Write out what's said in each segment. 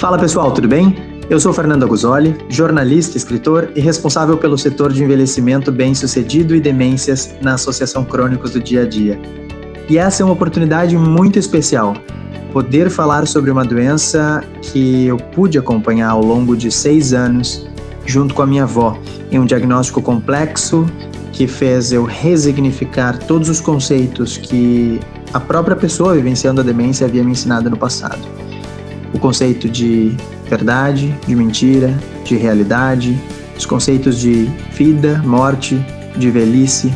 Fala pessoal, tudo bem? Eu sou Fernando Aguzoli, jornalista, escritor e responsável pelo setor de envelhecimento bem-sucedido e demências na Associação Crônicos do Dia a Dia. E essa é uma oportunidade muito especial, poder falar sobre uma doença que eu pude acompanhar ao longo de seis anos, junto com a minha avó, em um diagnóstico complexo que fez eu resignificar todos os conceitos que a própria pessoa vivenciando a demência havia me ensinado no passado conceito de verdade, de mentira, de realidade, os conceitos de vida, morte, de velhice.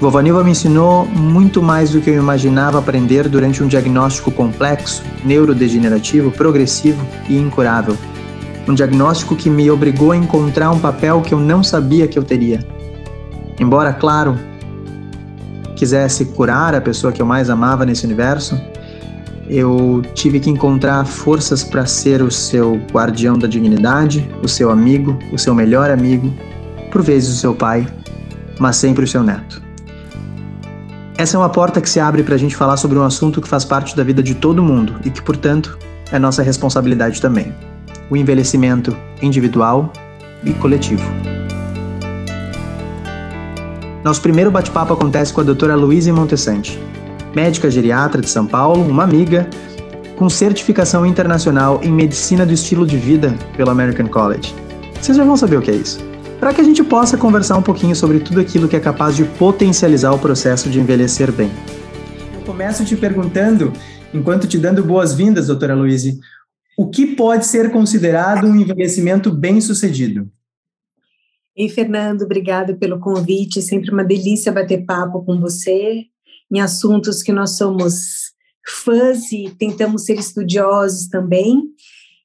Vovó Nilva me ensinou muito mais do que eu imaginava aprender durante um diagnóstico complexo, neurodegenerativo, progressivo e incurável. Um diagnóstico que me obrigou a encontrar um papel que eu não sabia que eu teria. Embora, claro, quisesse curar a pessoa que eu mais amava nesse universo, eu tive que encontrar forças para ser o seu guardião da dignidade, o seu amigo, o seu melhor amigo, por vezes o seu pai, mas sempre o seu neto. Essa é uma porta que se abre para a gente falar sobre um assunto que faz parte da vida de todo mundo e que, portanto, é nossa responsabilidade também: o envelhecimento individual e coletivo. Nosso primeiro bate-papo acontece com a doutora Luísa Montessante, médica geriatra de São Paulo, uma amiga, com certificação internacional em medicina do estilo de vida pelo American College. Vocês já vão saber o que é isso. Para que a gente possa conversar um pouquinho sobre tudo aquilo que é capaz de potencializar o processo de envelhecer bem. Eu começo te perguntando, enquanto te dando boas-vindas, doutora Luíse, o que pode ser considerado um envelhecimento bem-sucedido? Ei, Fernando, obrigada pelo convite. Sempre uma delícia bater papo com você em assuntos que nós somos fãs e tentamos ser estudiosos também,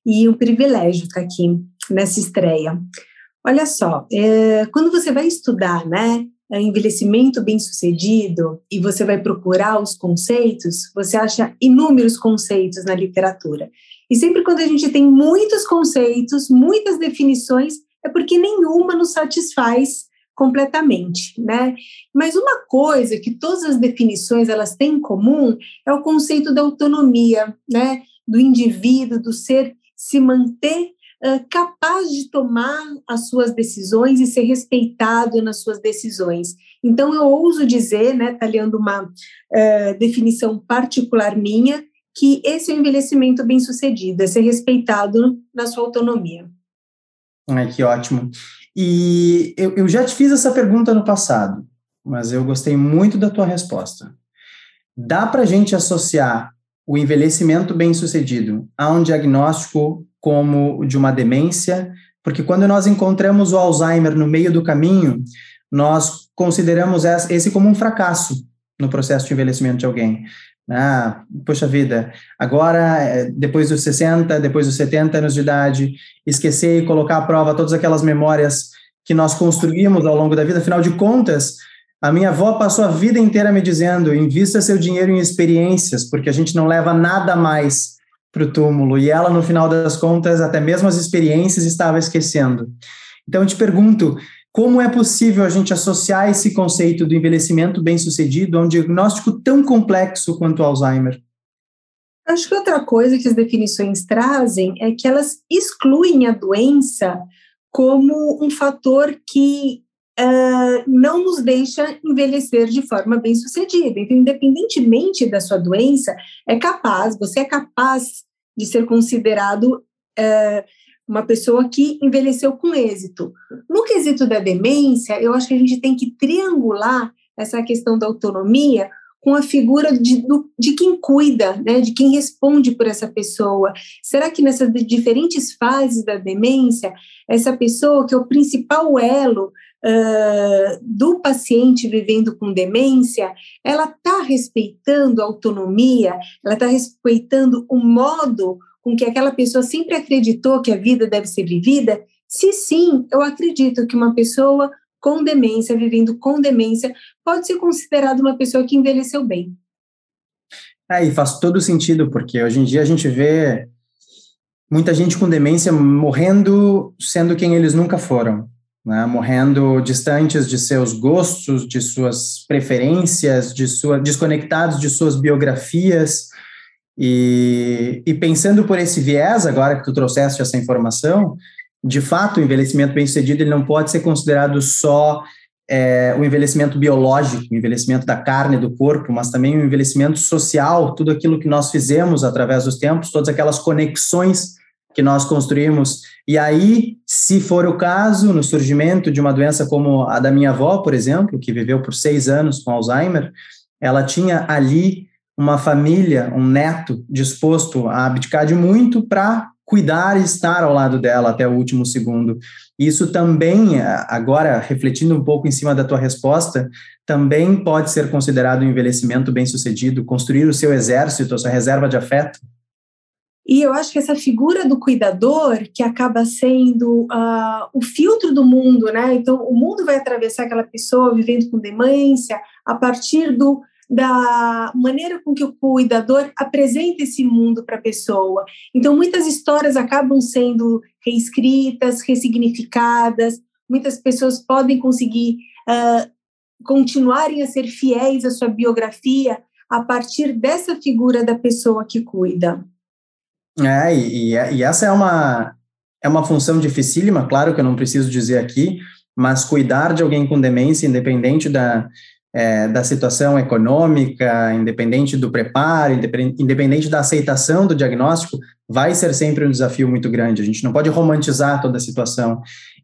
e um privilégio estar aqui nessa estreia. Olha só, é, quando você vai estudar, né, envelhecimento bem-sucedido e você vai procurar os conceitos, você acha inúmeros conceitos na literatura. E sempre quando a gente tem muitos conceitos, muitas definições, é porque nenhuma nos satisfaz completamente, né? Mas uma coisa que todas as definições elas têm em comum é o conceito da autonomia, né? Do indivíduo, do ser se manter uh, capaz de tomar as suas decisões e ser respeitado nas suas decisões. Então eu ouso dizer, né, talhando uma uh, definição particular minha, que esse é o envelhecimento bem sucedido, é ser respeitado na sua autonomia. Ai, que ótimo. E eu, eu já te fiz essa pergunta no passado, mas eu gostei muito da tua resposta. Dá para a gente associar o envelhecimento bem-sucedido a um diagnóstico como o de uma demência? Porque quando nós encontramos o Alzheimer no meio do caminho, nós consideramos esse como um fracasso no processo de envelhecimento de alguém. Ah, poxa vida, agora, é, depois dos 60, depois dos 70 anos de idade, esquecer e colocar à prova todas aquelas memórias que nós construímos ao longo da vida, afinal de contas, a minha avó passou a vida inteira me dizendo: invista seu dinheiro em experiências, porque a gente não leva nada mais para o túmulo. E ela, no final das contas, até mesmo as experiências estava esquecendo. Então, eu te pergunto: como é possível a gente associar esse conceito do envelhecimento bem-sucedido a um diagnóstico tão complexo quanto o Alzheimer? Acho que outra coisa que as definições trazem é que elas excluem a doença como um fator que uh, não nos deixa envelhecer de forma bem-sucedida. Então, independentemente da sua doença, é capaz, você é capaz de ser considerado uh, uma pessoa que envelheceu com êxito. No quesito da demência, eu acho que a gente tem que triangular essa questão da autonomia com a figura de, do, de quem cuida, né, de quem responde por essa pessoa. Será que nessas diferentes fases da demência, essa pessoa que é o principal elo uh, do paciente vivendo com demência, ela está respeitando a autonomia, ela está respeitando o modo com que aquela pessoa sempre acreditou que a vida deve ser vivida? Se sim, eu acredito que uma pessoa com demência, vivendo com demência, pode ser considerada uma pessoa que envelheceu bem. É, e faz todo sentido, porque hoje em dia a gente vê muita gente com demência morrendo sendo quem eles nunca foram, né? morrendo distantes de seus gostos, de suas preferências, de sua, desconectados de suas biografias, E, e pensando por esse viés, agora que tu trouxeste essa informação, de fato, o envelhecimento bem-sucedido ele não pode ser considerado só é, o envelhecimento biológico, o envelhecimento da carne, do corpo, mas também o envelhecimento social, tudo aquilo que nós fizemos através dos tempos, todas aquelas conexões que nós construímos. E aí, se for o caso, no surgimento de uma doença como a da minha avó, por exemplo, que viveu por seis anos com Alzheimer, ela tinha ali uma família, um neto disposto a abdicar de muito para cuidar e estar ao lado dela até o último segundo. Isso também, agora refletindo um pouco em cima da tua resposta, também pode ser considerado um envelhecimento bem-sucedido, construir o seu exército, a sua reserva de afeto. E eu acho que essa figura do cuidador, que acaba sendo uh, o filtro do mundo, né? Então, o mundo vai atravessar aquela pessoa vivendo com demência a partir do da maneira com que o cuidador apresenta esse mundo para a pessoa. Então, muitas histórias acabam sendo reescritas, ressignificadas, muitas pessoas podem conseguir uh, continuarem a ser fiéis à sua biografia a partir dessa figura da pessoa que cuida. É, e, e essa é uma, é uma função dificílima, claro que eu não preciso dizer aqui, mas cuidar de alguém com demência, independente da, é, da situação econômica, independente do preparo, independente da aceitação do diagnóstico, vai ser sempre um desafio muito grande. A gente não pode romantizar toda a situação.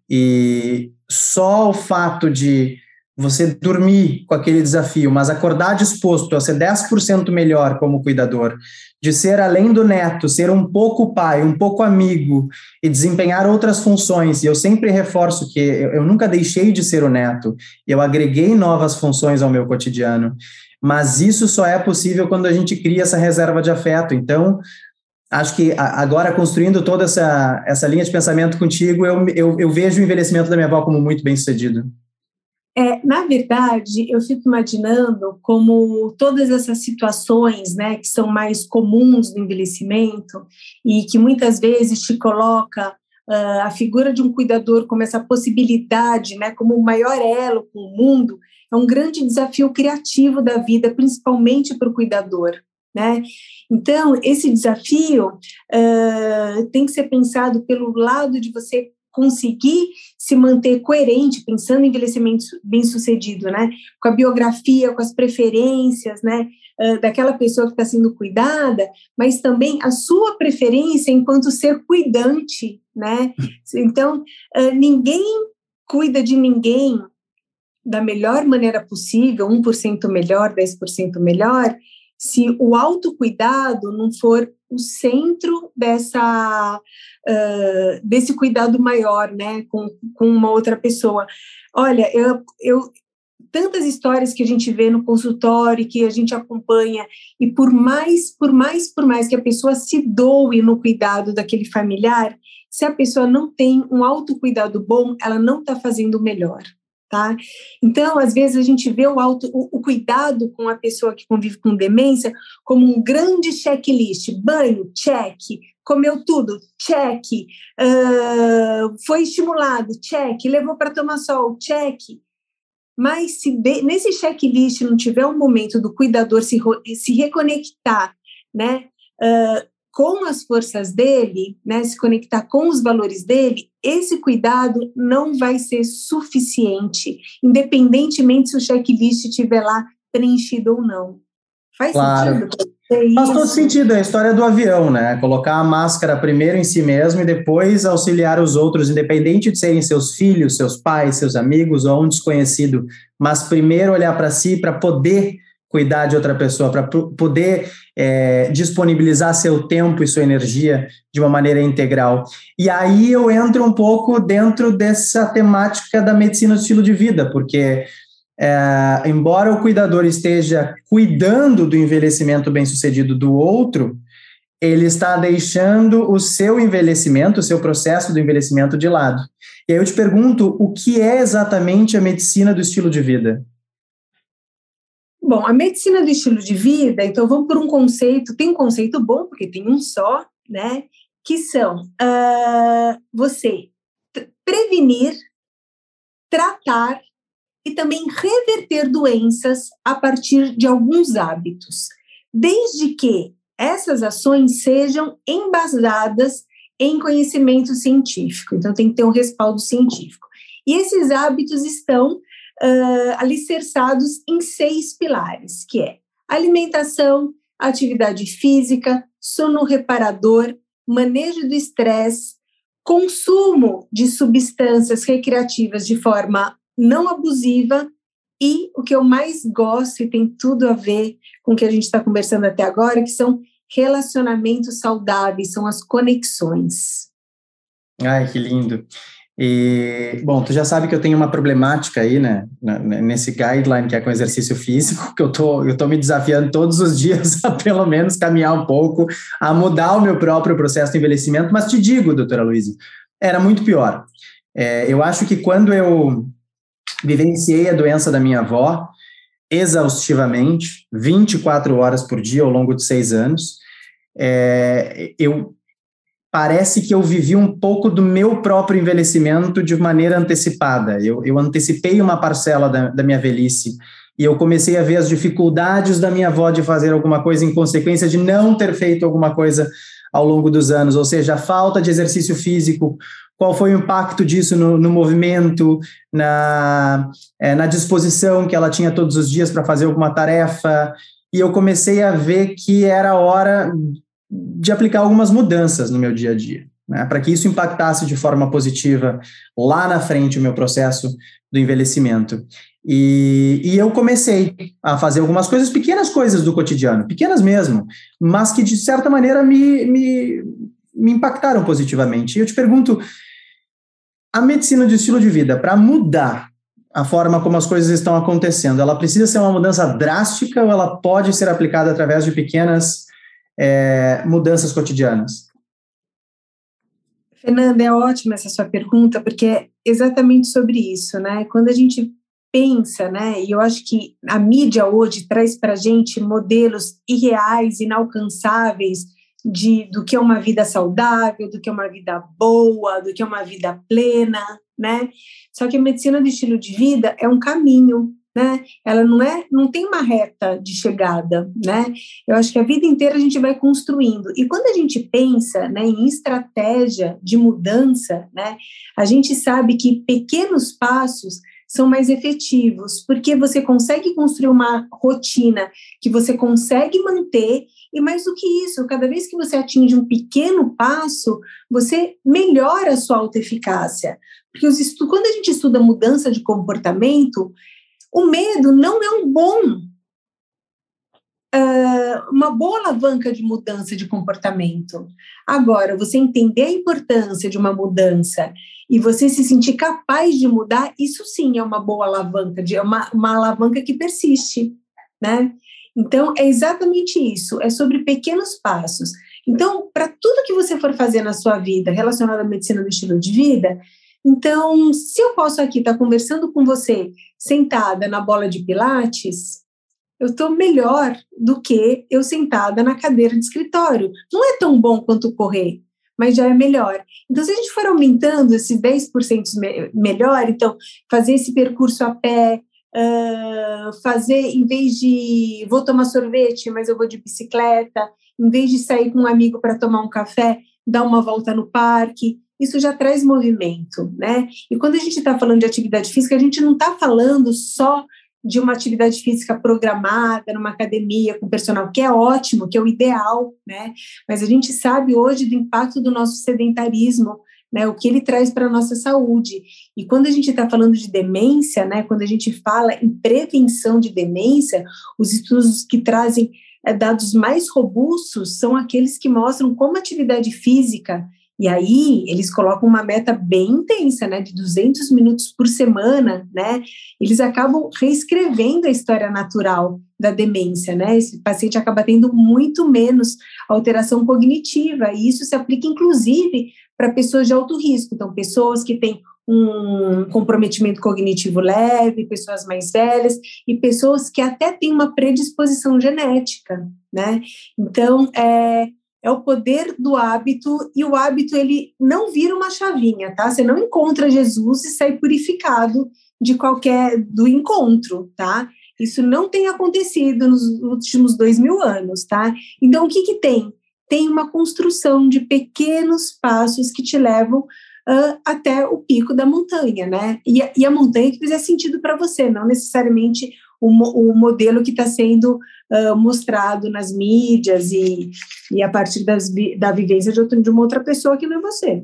E só o fato de você dormir com aquele desafio, mas acordar disposto a ser 10% melhor como cuidador, de ser além do neto, ser um pouco pai, um pouco amigo e desempenhar outras funções. E eu sempre reforço que eu, eu nunca deixei de ser o neto, eu agreguei novas funções ao meu cotidiano. Mas isso só é possível quando a gente cria essa reserva de afeto. Então, acho que agora construindo toda essa, essa linha de pensamento contigo, eu, eu, eu vejo o envelhecimento da minha avó como muito bem sucedido. É, na verdade, eu fico imaginando como todas essas situações, né, que são mais comuns no envelhecimento e que muitas vezes te coloca uh, a figura de um cuidador como essa possibilidade, né, como o maior elo com o mundo, é um grande desafio criativo da vida, principalmente para o cuidador. Né? Então, esse desafio uh, tem que ser pensado pelo lado de você conseguir se manter coerente, pensando em envelhecimento bem-sucedido, né? Com a biografia, com as preferências, né? Uh, daquela pessoa que está sendo cuidada, mas também a sua preferência enquanto ser cuidante, né? Então, uh, ninguém cuida de ninguém da melhor maneira possível, 1% melhor, 10% melhor, se o autocuidado não for o centro dessa uh, desse cuidado maior, né, com, com uma outra pessoa. Olha, eu, eu tantas histórias que a gente vê no consultório, que a gente acompanha, e por mais, por mais, por mais que a pessoa se doe no cuidado daquele familiar, se a pessoa não tem um autocuidado bom, ela não está fazendo o melhor tá? Então, às vezes a gente vê o, auto, o, o, cuidado com a pessoa que convive com demência como um grande checklist, banho, check, comeu tudo, check, uh, foi estimulado, check, levou para tomar sol, check. Mas se de, nesse checklist não tiver um momento do cuidador se, se reconectar, né, uh, com as forças dele, né, se conectar com os valores dele, esse cuidado não vai ser suficiente, independentemente se o checklist estiver lá preenchido ou não. Faz claro. sentido? Faz todo sentido, é a história do avião, né? Colocar a máscara primeiro em si mesmo e depois auxiliar os outros, independente de serem seus filhos, seus pais, seus amigos ou um desconhecido, mas primeiro olhar para si para poder cuidar de outra pessoa, para poder é, disponibilizar seu tempo e sua energia de uma maneira integral. E aí eu entro um pouco dentro dessa temática da medicina do estilo de vida, porque é, embora o cuidador esteja cuidando do envelhecimento bem-sucedido do outro, ele está deixando o seu envelhecimento, o seu processo do envelhecimento de lado. E aí eu te pergunto, o que é exatamente a medicina do estilo de vida? Bom, a medicina do estilo de vida, então vamos por um conceito, tem um conceito bom, porque tem um só, né? Que são uh, você prevenir, tratar e também reverter doenças a partir de alguns hábitos. Desde que essas ações sejam embasadas em conhecimento científico. Então, tem que ter um respaldo científico. E esses hábitos estão uh, alicerçados em seis pilares, que é alimentação, atividade física, sono reparador, manejo do estresse, consumo de substâncias recreativas de forma não abusiva e o que eu mais gosto e tem tudo a ver com o que a gente está conversando até agora, que são relacionamentos saudáveis, são as conexões. Ai, que lindo. E, bom, tu já sabe que eu tenho uma problemática aí, né, nesse guideline que é com exercício físico, que eu tô, eu tô me desafiando todos os dias a pelo menos caminhar um pouco, a mudar o meu próprio processo de envelhecimento, mas te digo, doutora Luísa, era muito pior. É, eu acho que quando eu vivenciei a doença da minha avó, exaustivamente, 24 horas por dia ao longo de seis anos. É, eu parece que eu vivi um pouco do meu próprio envelhecimento de maneira antecipada. Eu, eu antecipei uma parcela da, da minha velhice e eu comecei a ver as dificuldades da minha avó de fazer alguma coisa em consequência de não ter feito alguma coisa ao longo dos anos, ou seja, a falta de exercício físico, qual foi o impacto disso no, no movimento, na, é, na disposição que ela tinha todos os dias para fazer alguma tarefa, e eu comecei a ver que era hora de aplicar algumas mudanças no meu dia a dia, né, para que isso impactasse de forma positiva lá na frente o meu processo do envelhecimento. E, e, eu comecei a fazer algumas coisas, pequenas coisas do cotidiano, pequenas mesmo, mas que de certa maneira me, me, me impactaram positivamente. E eu te pergunto, a medicina de estilo de vida, para mudar a forma como as coisas estão acontecendo, ela precisa ser uma mudança drástica ou ela pode ser aplicada através de pequenas é, mudanças cotidianas? Fernanda, é ótima essa sua pergunta, porque é exatamente sobre isso, né? Quando a gente pensa, né? E eu acho que a mídia hoje traz para gente modelos irreais, inalcançáveis de, do que é uma vida saudável, do que é uma vida boa, do que é uma vida plena, né? Só que a medicina do estilo de vida é um caminho, né? Ela não é, não tem uma reta de chegada, né? Eu acho que a vida inteira a gente vai construindo. E quando a gente pensa, né, em estratégia de mudança, né, a gente sabe que pequenos passos são mais efetivos, porque você consegue construir uma rotina que você consegue manter, e mais do que isso, cada vez que você atinge um pequeno passo, você melhora a sua autoeficácia. Porque os quando a gente estuda mudança de comportamento, o medo não é um bom uh, uma boa alavanca de mudança de comportamento. Agora, você entender a importância de uma mudança e você se sentir capaz de mudar, isso sim é uma boa alavanca, é uma, uma alavanca que persiste, né? Então, é exatamente isso, é sobre pequenos passos. Então, para tudo que você for fazer na sua vida relacionado à medicina do estilo de vida, então, se eu posso aqui estar tá conversando com você sentada na bola de pilates, eu estou melhor do que eu sentada na cadeira de escritório. Não é tão bom quanto correr, mas já é melhor. Então, se a gente for aumentando esses 10% me melhor, então, fazer esse percurso a pé, uh, fazer, em vez de vou tomar sorvete, mas eu vou de bicicleta, em vez de sair com um amigo para tomar um café, dar uma volta no parque, isso já traz movimento, né? E quando a gente está falando de atividade física, a gente não está falando só de uma atividade física programada numa academia com personal, que é ótimo, que é o ideal, né? Mas a gente sabe hoje do impacto do nosso sedentarismo, né? O que ele traz para a nossa saúde. E quando a gente está falando de demência, né? Quando a gente fala em prevenção de demência, os estudos que trazem é, dados mais robustos são aqueles que mostram como atividade física e aí eles colocam uma meta bem intensa, né, de 200 minutos por semana, né? Eles acabam reescrevendo a história natural da demência, né? Esse paciente acaba tendo muito menos alteração cognitiva, e isso se aplica inclusive para pessoas de alto risco, então pessoas que têm um comprometimento cognitivo leve, pessoas mais velhas e pessoas que até têm uma predisposição genética, né? Então, é, é o poder do hábito e o hábito ele não vira uma chavinha, tá? Você não encontra Jesus e sai purificado de qualquer do encontro, tá? Isso não tem acontecido nos últimos dois mil anos, tá? Então, o que que tem? Tem uma construção de pequenos passos que te levam uh, até o pico da montanha, né? E e a montanha que fizer sentido para você, não necessariamente o, o modelo que está sendo uh, mostrado nas mídias e, e a partir das, da vivência de, de uma outra pessoa que não é você.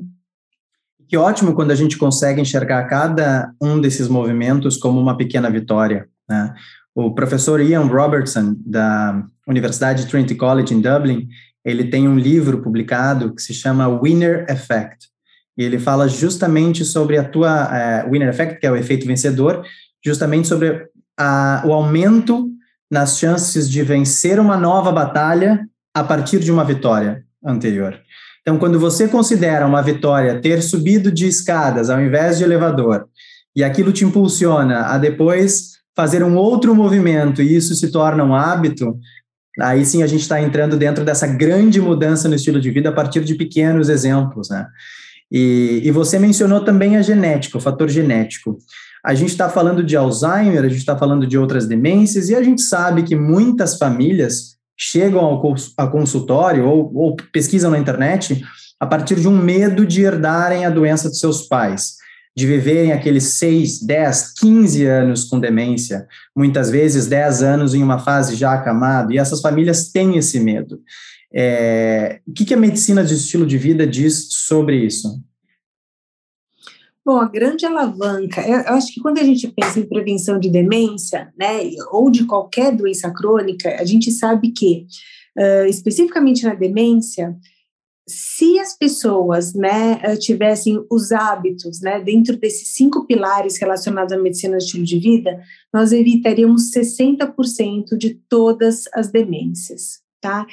Que ótimo quando a gente consegue enxergar cada um desses movimentos como uma pequena vitória. Né? O professor Ian Robertson, da Universidade Trinity College em Dublin, ele tem um livro publicado que se chama Winner Effect. E ele fala justamente sobre a tua uh, Winner Effect, que é o efeito vencedor, justamente sobre a, o aumento nas chances de vencer uma nova batalha a partir de uma vitória anterior. Então, quando você considera uma vitória ter subido de escadas ao invés de elevador, e aquilo te impulsiona a depois fazer um outro movimento e isso se torna um hábito, aí sim a gente está entrando dentro dessa grande mudança no estilo de vida a partir de pequenos exemplos, né? E, e você mencionou também a genética, o fator genético. A gente está falando de Alzheimer, a gente está falando de outras demências, e a gente sabe que muitas famílias chegam ao, consultório ou, ou pesquisam na internet a partir de um medo de herdarem a doença dos seus pais, de viverem aqueles 6, 10, 15 anos com demência, muitas vezes 10 anos em uma fase já acamada, e essas famílias têm esse medo. É, o que, que a medicina de estilo de vida diz sobre isso? Bom, a grande alavanca, eu acho que quando a gente pensa em prevenção de demência, né, ou de qualquer doença crônica, a gente sabe que, uh, especificamente na demência, se as pessoas, né, tivessem os hábitos, né, dentro desses cinco pilares relacionados à medicina de estilo de vida, nós evitaríamos 60% de todas as demências tá?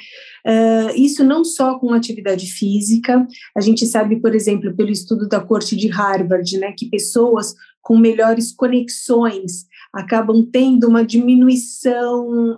Uh, isso não só com atividade física, a gente sabe, por exemplo, pelo estudo da corte de Harvard, né, que pessoas com melhores conexões acabam tendo uma diminuição,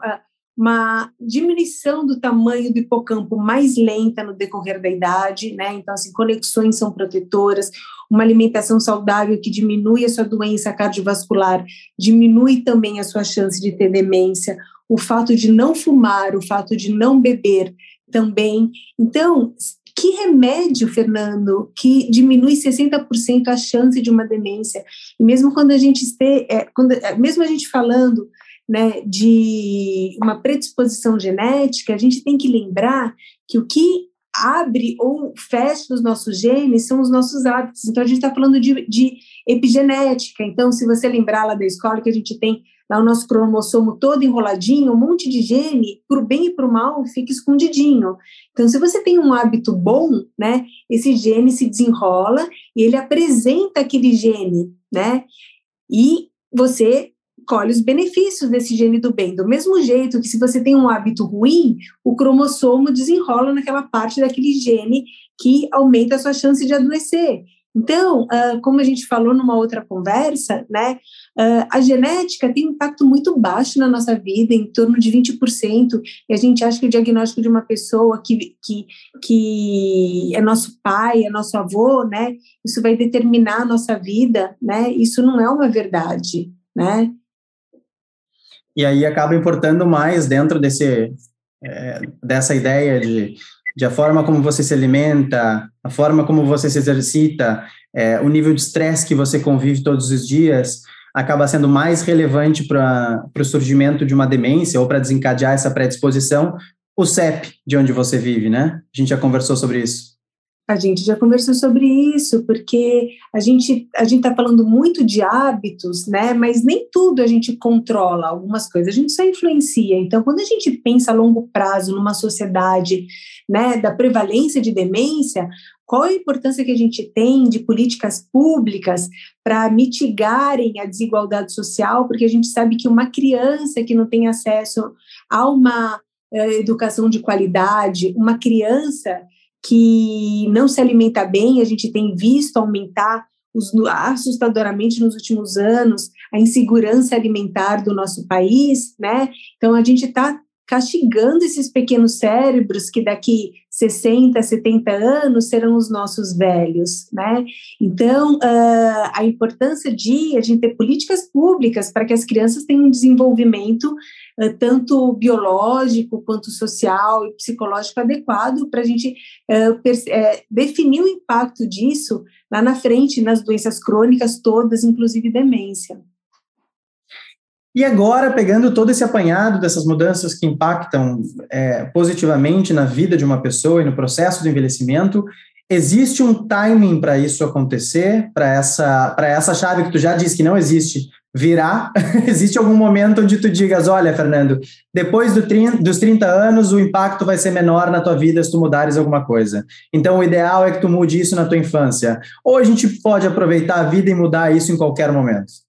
uma diminuição do tamanho do hipocampo mais lenta no decorrer da idade, né? Então, assim, conexões são protetoras, uma alimentação saudável que diminui a sua doença cardiovascular, diminui também a sua chance de ter demência, o fato de não fumar, o fato de não beber também. Então, que remédio, Fernando, que diminui 60% a chance de uma demência? E mesmo quando a gente este, é, quando, é, mesmo a gente falando né, de uma predisposição genética, a gente tem que lembrar que o que abre ou fecha os nossos genes são os nossos hábitos. Então, a gente está falando de, de epigenética. Então, se você lembrar lá da escola que a gente tem lá o nosso cromossomo todo enroladinho, um monte de gene, para o bem e para o mal, fica escondidinho. Então, se você tem um hábito bom, né, esse gene se desenrola e ele apresenta aquele gene, né, e você colhe os benefícios desse gene do bem. Do mesmo jeito que se você tem um hábito ruim, o cromossomo desenrola naquela parte daquele gene que aumenta a sua chance de adoecer. Então, uh, como a gente falou numa outra conversa, né, uh, a genética tem um impacto muito baixo na nossa vida, em torno de 20%, e a gente acha que o diagnóstico de uma pessoa que, que, que é nosso pai, é nosso avô, né, isso vai determinar a nossa vida, né, isso não é uma verdade, né. E aí acaba importando mais dentro desse, é, dessa ideia de de a forma como você se alimenta, a forma como você se exercita, é, o nível de estresse que você convive todos os dias, acaba sendo mais relevante para o surgimento de uma demência ou para desencadear essa predisposição, o CEP de onde você vive, né? A gente já conversou sobre isso. A gente já conversou sobre isso, porque a gente a gente está falando muito de hábitos, né? Mas nem tudo a gente controla, algumas coisas a gente só influencia. Então, quando a gente pensa a longo prazo numa sociedade, né, da prevalência de demência, qual a importância que a gente tem de políticas públicas para mitigarem a desigualdade social? Porque a gente sabe que uma criança que não tem acesso a uma eh, educação de qualidade, uma criança que não se alimenta bem, a gente tem visto aumentar os, assustadoramente nos últimos anos a insegurança alimentar do nosso país, né? Então a gente está castigando esses pequenos cérebros que daqui 60, 70 anos serão os nossos velhos, né? Então, uh, a importância de a gente ter políticas públicas para que as crianças tenham um desenvolvimento uh, tanto biológico quanto social e psicológico adequado para a gente uh, definir o impacto disso lá na frente nas doenças crônicas todas, inclusive demência. E agora, pegando todo esse apanhado dessas mudanças que impactam é, positivamente na vida de uma pessoa e no processo do envelhecimento, existe um timing para isso acontecer, para essa, essa chave que tu já disse que não existe virar? existe algum momento onde tu digas, olha, Fernando, depois do 30, dos 30 anos o impacto vai ser menor na tua vida se tu mudares alguma coisa. Então o ideal é que tu mude isso na tua infância. Ou a gente pode aproveitar a vida e mudar isso em qualquer momento?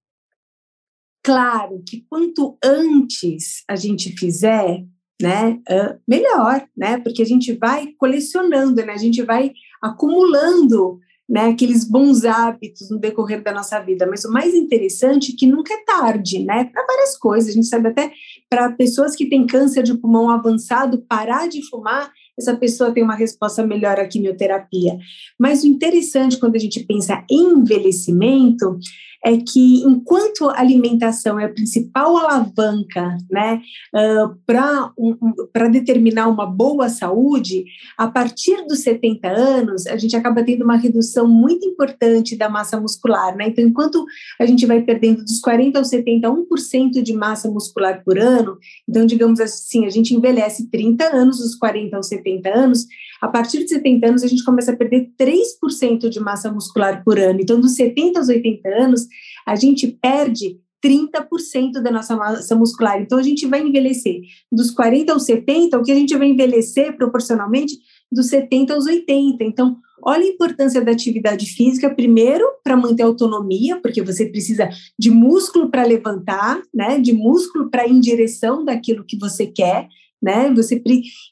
Claro que quanto antes a gente fizer, né, melhor, né, porque a gente vai colecionando, né, a gente vai acumulando, né, aqueles bons hábitos no decorrer da nossa vida. Mas o mais interessante é que nunca é tarde, né, para várias coisas. A gente sabe até para pessoas que têm câncer de pulmão avançado, parar de fumar essa pessoa tem uma resposta melhor à quimioterapia. Mas o interessante quando a gente pensa em envelhecimento é que enquanto alimentação é a principal alavanca né, uh, para um, um, determinar uma boa saúde, a partir dos 70 anos, a gente acaba tendo uma redução muito importante da massa muscular. Né? Então, enquanto a gente vai perdendo dos 40 aos 70, 1% de massa muscular por ano, então, digamos assim, a gente envelhece 30 anos dos 40 aos 70 anos, a partir de 70 anos, a gente começa a perder 3% de massa muscular por ano. Então, dos 70 aos 80 anos, a gente perde 30% da nossa massa muscular. Então, a gente vai envelhecer dos 40 aos 70, o que a gente vai envelhecer proporcionalmente dos 70 aos 80. Então, olha a importância da atividade física, primeiro, para manter a autonomia, porque você precisa de músculo para levantar, né? De músculo para ir em direção daquilo que você quer né? Você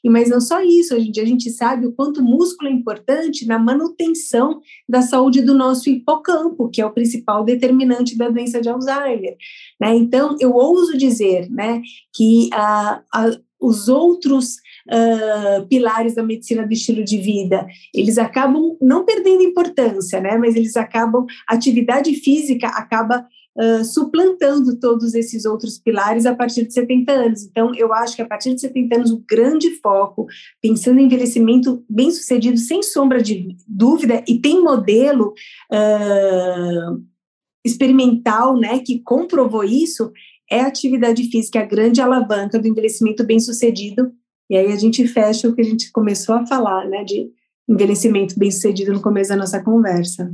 e mas não só isso, hoje em dia a gente sabe o quanto o músculo é importante na manutenção da saúde do nosso hipocampo, que é o principal determinante da doença de Alzheimer, né? Então eu ouso dizer, né, que a, a os outros uh, pilares da medicina do estilo de vida, eles acabam não perdendo importância, né? Mas eles acabam, a atividade física acaba uh, suplantando todos esses outros pilares a partir de 70 anos. Então, eu acho que a partir de 70 anos, o grande foco, pensando em envelhecimento bem sucedido, sem sombra de dúvida, e tem modelo uh, experimental, né, que comprovou isso, é a atividade física, a grande alavanca do envelhecimento bem sucedido. E aí a gente fecha o que a gente começou a falar, né, de envelhecimento bem sucedido no começo da nossa conversa.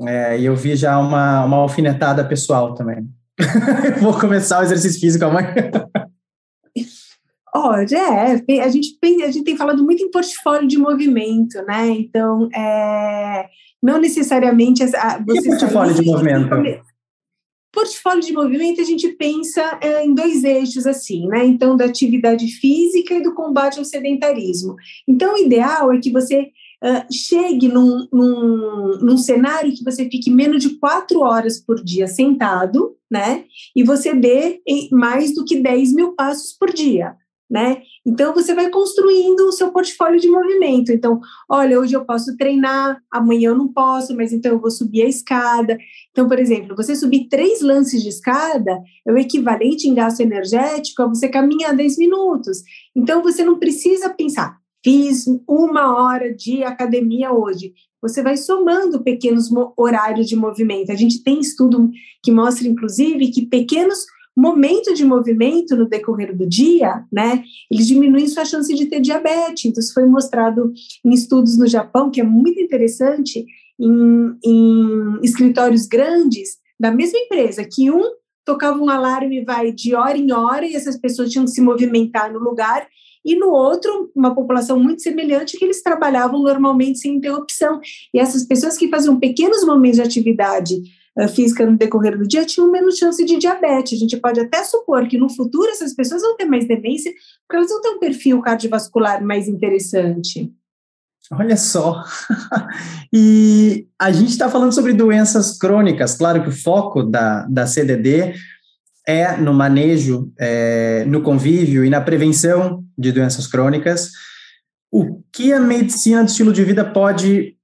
É, e eu vi já uma, uma alfinetada pessoal também. Vou começar o exercício físico amanhã. Olha, é, a gente, a gente tem falado muito em portfólio de movimento, né? Então, é, não necessariamente... A, você e portfólio de movimento? Portfólio de movimento, a gente pensa é, em dois eixos, assim, né? Então, da atividade física e do combate ao sedentarismo. Então, o ideal é que você uh, chegue num, num, num cenário que você fique menos de quatro horas por dia sentado, né? E você dê mais do que 10 mil passos por dia. Né? Então você vai construindo o seu portfólio de movimento. Então, olha, hoje eu posso treinar, amanhã eu não posso, mas então eu vou subir a escada. Então, por exemplo, você subir três lances de escada é o equivalente em gasto energético a você caminhar 10 minutos. Então você não precisa pensar, fiz uma hora de academia hoje. Você vai somando pequenos horários de movimento. A gente tem estudo que mostra, inclusive, que pequenos momentos de movimento no decorrer do dia, né, eles diminuem sua chance de ter diabetes. Então, isso foi mostrado em estudos no Japão, que é muito interessante, em, em escritórios grandes da mesma empresa, que um tocava um alarme vai de hora em hora e essas pessoas tinham que se movimentar no lugar e no outro, uma população muito semelhante, que eles trabalhavam normalmente sem interrupção. E essas pessoas que faziam pequenos momentos de atividade uh, física no decorrer do dia tinham menos chance de diabetes. A gente pode até supor que no futuro essas pessoas vão ter mais demência, porque elas vão ter um perfil cardiovascular mais interessante. Olha só. e a gente está falando sobre doenças crônicas. Claro que o foco da, da CDD é no manejo, é, no convívio e na prevenção de doenças crônicas. O que a medicina do estilo de vida pode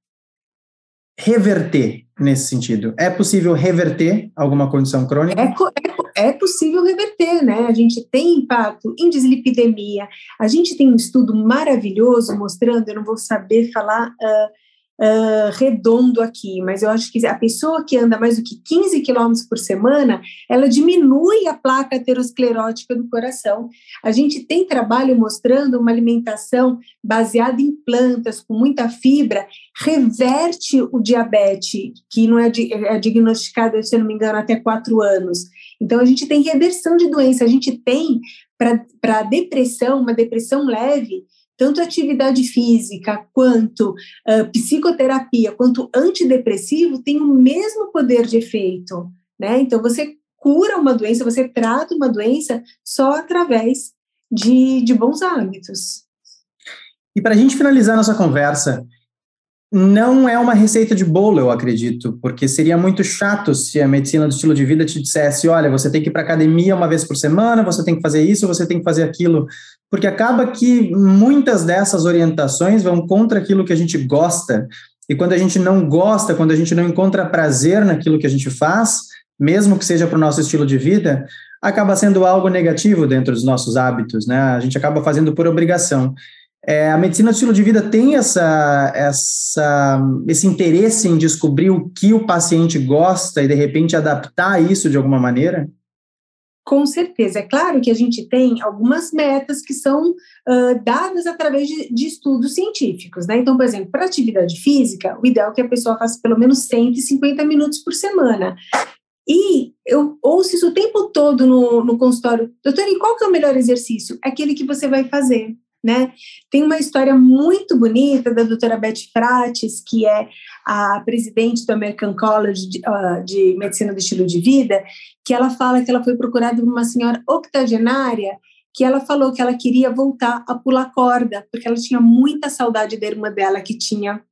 reverter nesse sentido? É possível reverter alguma condição crônica? É, é, é, possível reverter, né? A gente tem impacto em dislipidemia, a gente tem um estudo maravilhoso mostrando, eu não vou saber falar uh, uh, redondo aqui, mas eu acho que a pessoa que anda mais do que 15 quilômetros por semana, ela diminui a placa aterosclerótica do coração. A gente tem trabalho mostrando uma alimentação baseada em plantas, com muita fibra, reverte o diabetes, que não é, é diagnosticado, se não me engano, até quatro anos. Então, a gente tem reversão de doença, a gente tem para depressão, uma depressão leve, tanto atividade física quanto uh, psicoterapia, quanto antidepressivo, tem o mesmo poder de efeito, né? Então, você cura uma doença, você trata uma doença só através de, de bons hábitos. E para a gente finalizar nossa conversa, não é uma receita de bolo, eu acredito, porque seria muito chato se a medicina do estilo de vida te dissesse: olha, você tem que ir para academia uma vez por semana, você tem que fazer isso, você tem que fazer aquilo, porque acaba que muitas dessas orientações vão contra aquilo que a gente gosta. E quando a gente não gosta, quando a gente não encontra prazer naquilo que a gente faz, mesmo que seja para o nosso estilo de vida, acaba sendo algo negativo dentro dos nossos hábitos, né? A gente acaba fazendo por obrigação. É, a medicina do estilo de vida tem essa, essa, esse interesse em descobrir o que o paciente gosta e, de repente, adaptar isso de alguma maneira? Com certeza. É claro que a gente tem algumas metas que são uh, dadas através de, de, estudos científicos. Né? Então, por exemplo, para atividade física, o ideal é que a pessoa faça pelo menos 150 minutos por semana. E eu ouço isso o tempo todo no, no consultório. Doutor, e qual que é o melhor exercício? Aquele que você vai fazer né? Tem uma história muito bonita da doutora Beth Frates, que é a presidente do American College de, uh, de Medicina do Estilo de Vida, que ela fala que ela foi procurada por uma senhora octogenária que ela falou que ela queria voltar a pular corda, porque ela tinha muita saudade da irmã dela que tinha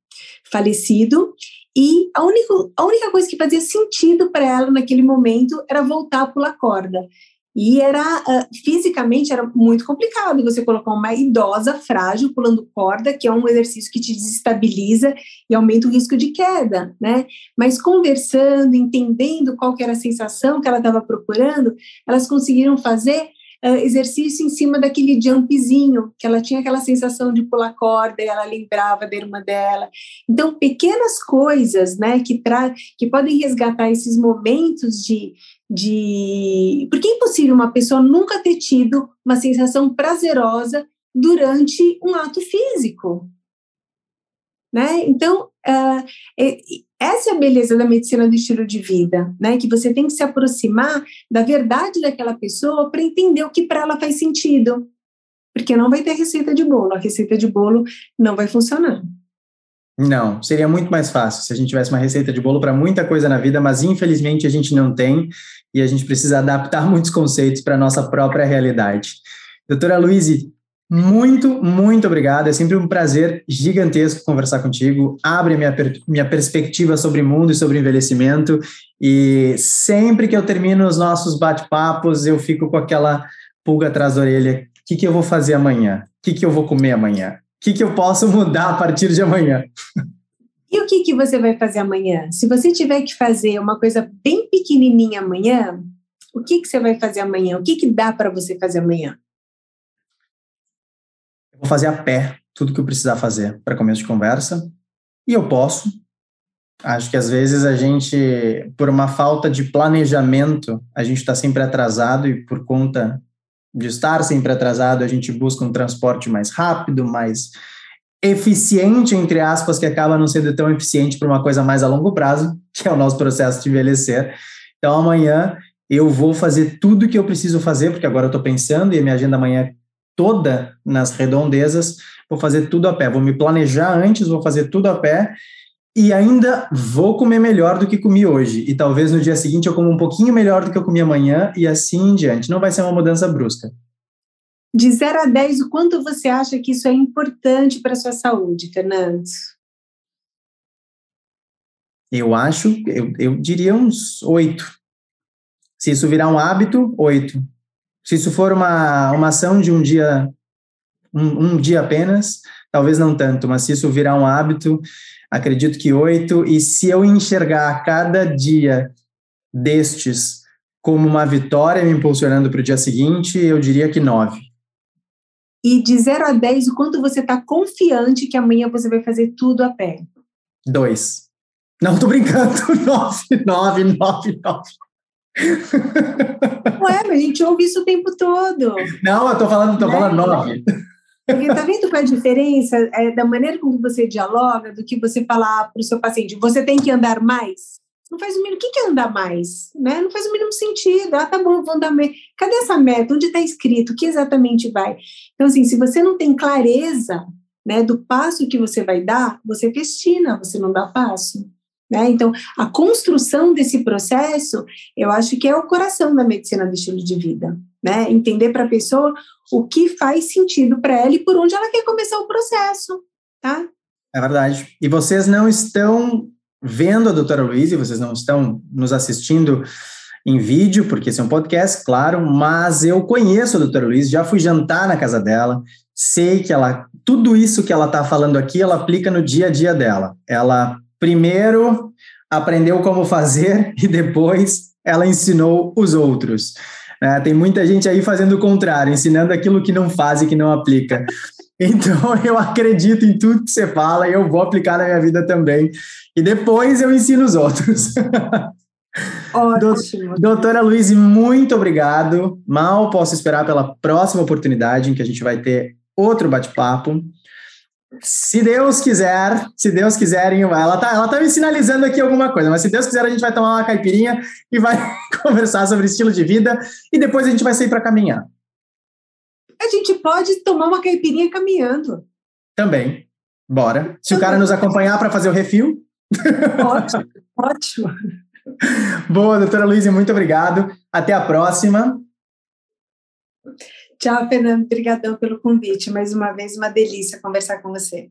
falecido, e a única, a única coisa que fazia sentido para ela naquele momento era voltar a pular corda. E era uh, fisicamente era muito complicado você colocar uma idosa frágil pulando corda, que é um exercício que te desestabiliza e aumenta o risco de queda, né? Mas conversando, entendendo qual que era a sensação que ela estava procurando, elas conseguiram fazer uh, exercício em cima daquele jumpzinho, que ela tinha aquela sensação de pular corda e ela lembrava da irmã dela. Então, pequenas coisas, né, que, tra que podem resgatar esses momentos de, de. Porque é impossível uma pessoa nunca ter tido uma sensação prazerosa durante um ato físico. Né? Então, uh, essa é a beleza da medicina do estilo de vida, né? Que você tem que se aproximar da verdade daquela pessoa para entender o que para ela faz sentido. Porque não vai ter receita de bolo, a receita de bolo não vai funcionar. Não, seria muito mais fácil se a gente tivesse uma receita de bolo para muita coisa na vida, mas infelizmente a gente não tem e a gente precisa adaptar muitos conceitos para a nossa própria realidade. Doutora Luíse, muito, muito obrigado. É sempre um prazer gigantesco conversar contigo. Abre minha, minha perspectiva sobre mundo e sobre envelhecimento. E sempre que eu termino os nossos bate-papos, eu fico com aquela pulga atrás da orelha. O que, que eu vou fazer amanhã? O que, que eu vou comer amanhã? O que, que eu posso mudar a partir de amanhã? E o que, que você vai fazer amanhã? Se você tiver que fazer uma coisa bem pequenininha amanhã, o que, que você vai fazer amanhã? O que, que dá para você fazer amanhã? Vou fazer a pé tudo que eu precisar fazer para começo de conversa. E eu posso. Acho que às vezes a gente, por uma falta de planejamento, a gente está sempre atrasado e por conta de estar sempre atrasado, a gente busca um transporte mais rápido, mais eficiente, entre aspas, que acaba não sendo tão eficiente para uma coisa mais a longo prazo, que é o nosso processo de envelhecer. Então, amanhã eu vou fazer tudo que eu preciso fazer, porque agora eu estou pensando e a minha agenda amanhã toda nas redondezas, vou fazer tudo a pé, vou me planejar antes, vou fazer tudo a pé e ainda vou comer melhor do que comi hoje. E talvez no dia seguinte eu como um pouquinho melhor do que eu comi amanhã e assim em diante. Não vai ser uma mudança brusca. De 0 a 10, o quanto você acha que isso é importante para a sua saúde, Fernando? Eu acho, eu, eu diria uns oito. Se isso virar um hábito, oito. Se isso for uma, uma ação de um dia, um, um dia apenas, talvez não tanto, mas se isso virar um hábito, acredito que oito. E se eu enxergar cada dia destes como uma vitória me impulsionando para o dia seguinte, eu diria que nove. E de 0 a 10, o quanto você está confiante que amanhã você vai fazer tudo a pé? Dois. Não, tô brincando. Nove, nove, nove, nove. Ué, mas a gente ouve isso o tempo todo. Não, eu tô falando, tô né? falando nove. Porque tá vendo qual é a diferença é, da maneira como você dialoga, do que você falar para o seu paciente? Você tem que andar mais? Não faz o mínimo. O que é andar mais? Né? Não faz o mínimo sentido. Ah, tá bom, vou andar mais. Cadê essa meta? Onde está escrito? O que exatamente vai? Então, assim, se você não tem clareza né, do passo que você vai dar, você festina, você não dá passo. Né? Então, a construção desse processo, eu acho que é o coração da medicina do estilo de vida. Né? Entender para a pessoa o que faz sentido para ela e por onde ela quer começar o processo. Tá? É verdade. E vocês não estão vendo a doutora Luísa, vocês não estão nos assistindo em vídeo, porque esse é um podcast, claro, mas eu conheço a doutora Luísa, já fui jantar na casa dela, sei que ela, tudo isso que ela está falando aqui, ela aplica no dia a dia dela. Ela primeiro aprendeu como fazer e depois ela ensinou os outros. É, tem muita gente aí fazendo o contrário, ensinando aquilo que não faz e que não aplica. Então, eu acredito em tudo que você fala e eu vou aplicar na minha vida também. E depois eu ensino os outros. Ótimo. Doutora Luiz, muito obrigado. Mal posso esperar pela próxima oportunidade em que a gente vai ter outro bate-papo. Se Deus quiser, se Deus quiser, ela tá, ela tá me sinalizando aqui alguma coisa, mas se Deus quiser, a gente vai tomar uma caipirinha e vai conversar sobre estilo de vida e depois a gente vai sair para caminhar. A gente pode tomar uma caipirinha caminhando. Também. Bora. Se Também. o cara nos acompanhar para fazer o refil. Ótimo, ótimo. Boa, doutora Luísa, muito obrigado. Até a próxima. Tchau, Fernando. Obrigadão pelo convite. Mais uma vez, uma delícia conversar com você.